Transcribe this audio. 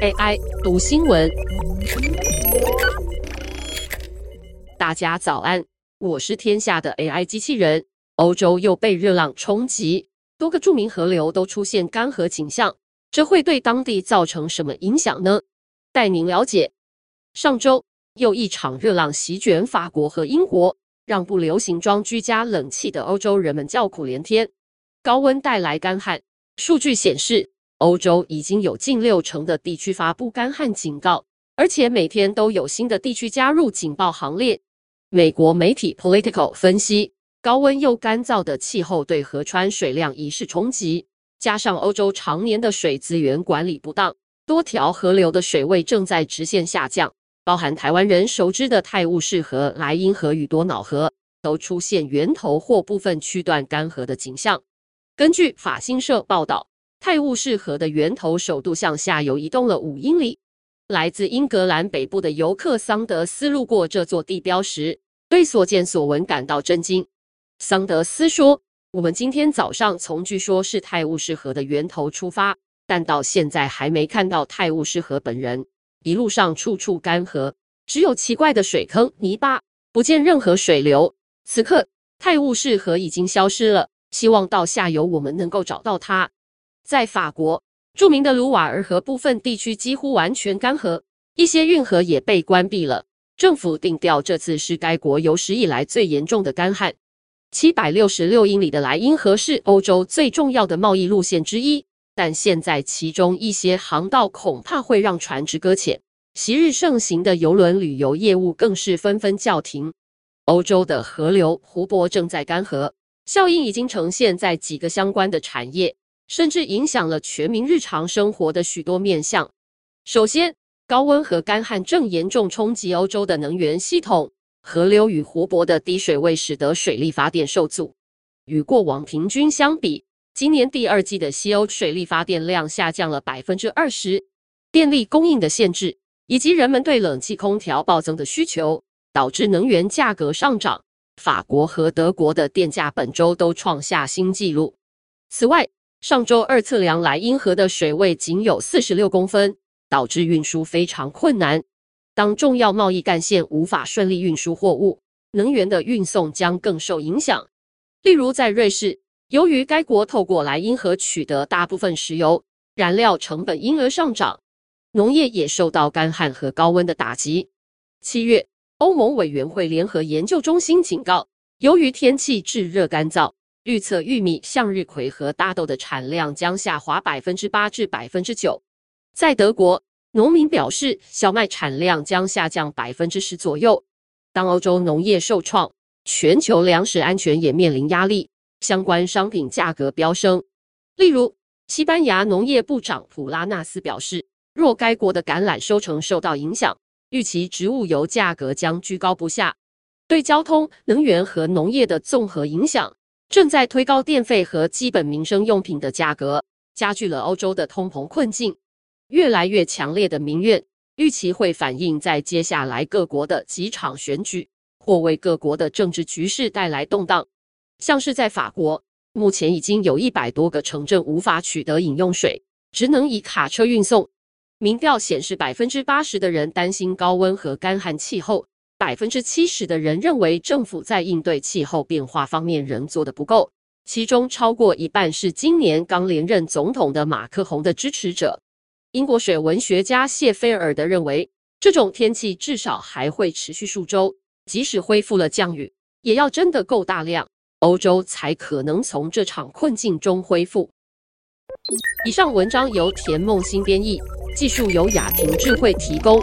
AI 读新闻，大家早安，我是天下的 AI 机器人。欧洲又被热浪冲击，多个著名河流都出现干涸景象，这会对当地造成什么影响呢？带您了解。上周又一场热浪席卷法国和英国，让不流行装居家冷气的欧洲人们叫苦连天。高温带来干旱，数据显示，欧洲已经有近六成的地区发布干旱警告，而且每天都有新的地区加入警报行列。美国媒体 Political 分析，高温又干燥的气候对河川水量已是冲击，加上欧洲常年的水资源管理不当，多条河流的水位正在直线下降，包含台湾人熟知的泰晤士河、莱茵河与多瑙河，都出现源头或部分区段干涸的景象。根据法新社报道。泰晤士河的源头首度向下游移动了五英里。来自英格兰北部的游客桑德斯路过这座地标时，对所见所闻感到震惊。桑德斯说：“我们今天早上从据说是泰晤士河的源头出发，但到现在还没看到泰晤士河本人。一路上处处干涸，只有奇怪的水坑、泥巴，不见任何水流。此刻，泰晤士河已经消失了。希望到下游我们能够找到它。”在法国，著名的卢瓦尔河部分地区几乎完全干涸，一些运河也被关闭了。政府定调这次是该国有史以来最严重的干旱。七百六十六英里的莱茵河是欧洲最重要的贸易路线之一，但现在其中一些航道恐怕会让船只搁浅，昔日盛行的邮轮旅游业务更是纷纷叫停。欧洲的河流、湖泊正在干涸，效应已经呈现在几个相关的产业。甚至影响了全民日常生活的许多面向。首先，高温和干旱正严重冲击欧洲的能源系统，河流与湖泊的低水位使得水力发电受阻。与过往平均相比，今年第二季的西欧水力发电量下降了百分之二十。电力供应的限制以及人们对冷气空调暴增的需求，导致能源价格上涨。法国和德国的电价本周都创下新纪录。此外，上周二测量莱茵河的水位仅有四十六公分，导致运输非常困难。当重要贸易干线无法顺利运输货物，能源的运送将更受影响。例如，在瑞士，由于该国透过莱茵河取得大部分石油，燃料成本因而上涨，农业也受到干旱和高温的打击。七月，欧盟委员会联合研究中心警告，由于天气炙热干燥。预测玉米、向日葵和大豆的产量将下滑百分之八至百分之九。在德国，农民表示小麦产量将下降百分之十左右。当欧洲农业受创，全球粮食安全也面临压力，相关商品价格飙升。例如，西班牙农业部长普拉纳斯表示，若该国的橄榄收成受到影响，预期植物油价格将居高不下。对交通、能源和农业的综合影响。正在推高电费和基本民生用品的价格，加剧了欧洲的通膨困境。越来越强烈的民怨，预期会反映在接下来各国的几场选举，或为各国的政治局势带来动荡。像是在法国，目前已经有一百多个城镇无法取得饮用水，只能以卡车运送。民调显示，百分之八十的人担心高温和干旱气候。百分之七十的人认为政府在应对气候变化方面仍做得不够，其中超过一半是今年刚连任总统的马克宏的支持者。英国水文学家谢菲尔德认为，这种天气至少还会持续数周，即使恢复了降雨，也要真的够大量，欧洲才可能从这场困境中恢复。以上文章由田梦新编译，技术由雅婷智慧提供。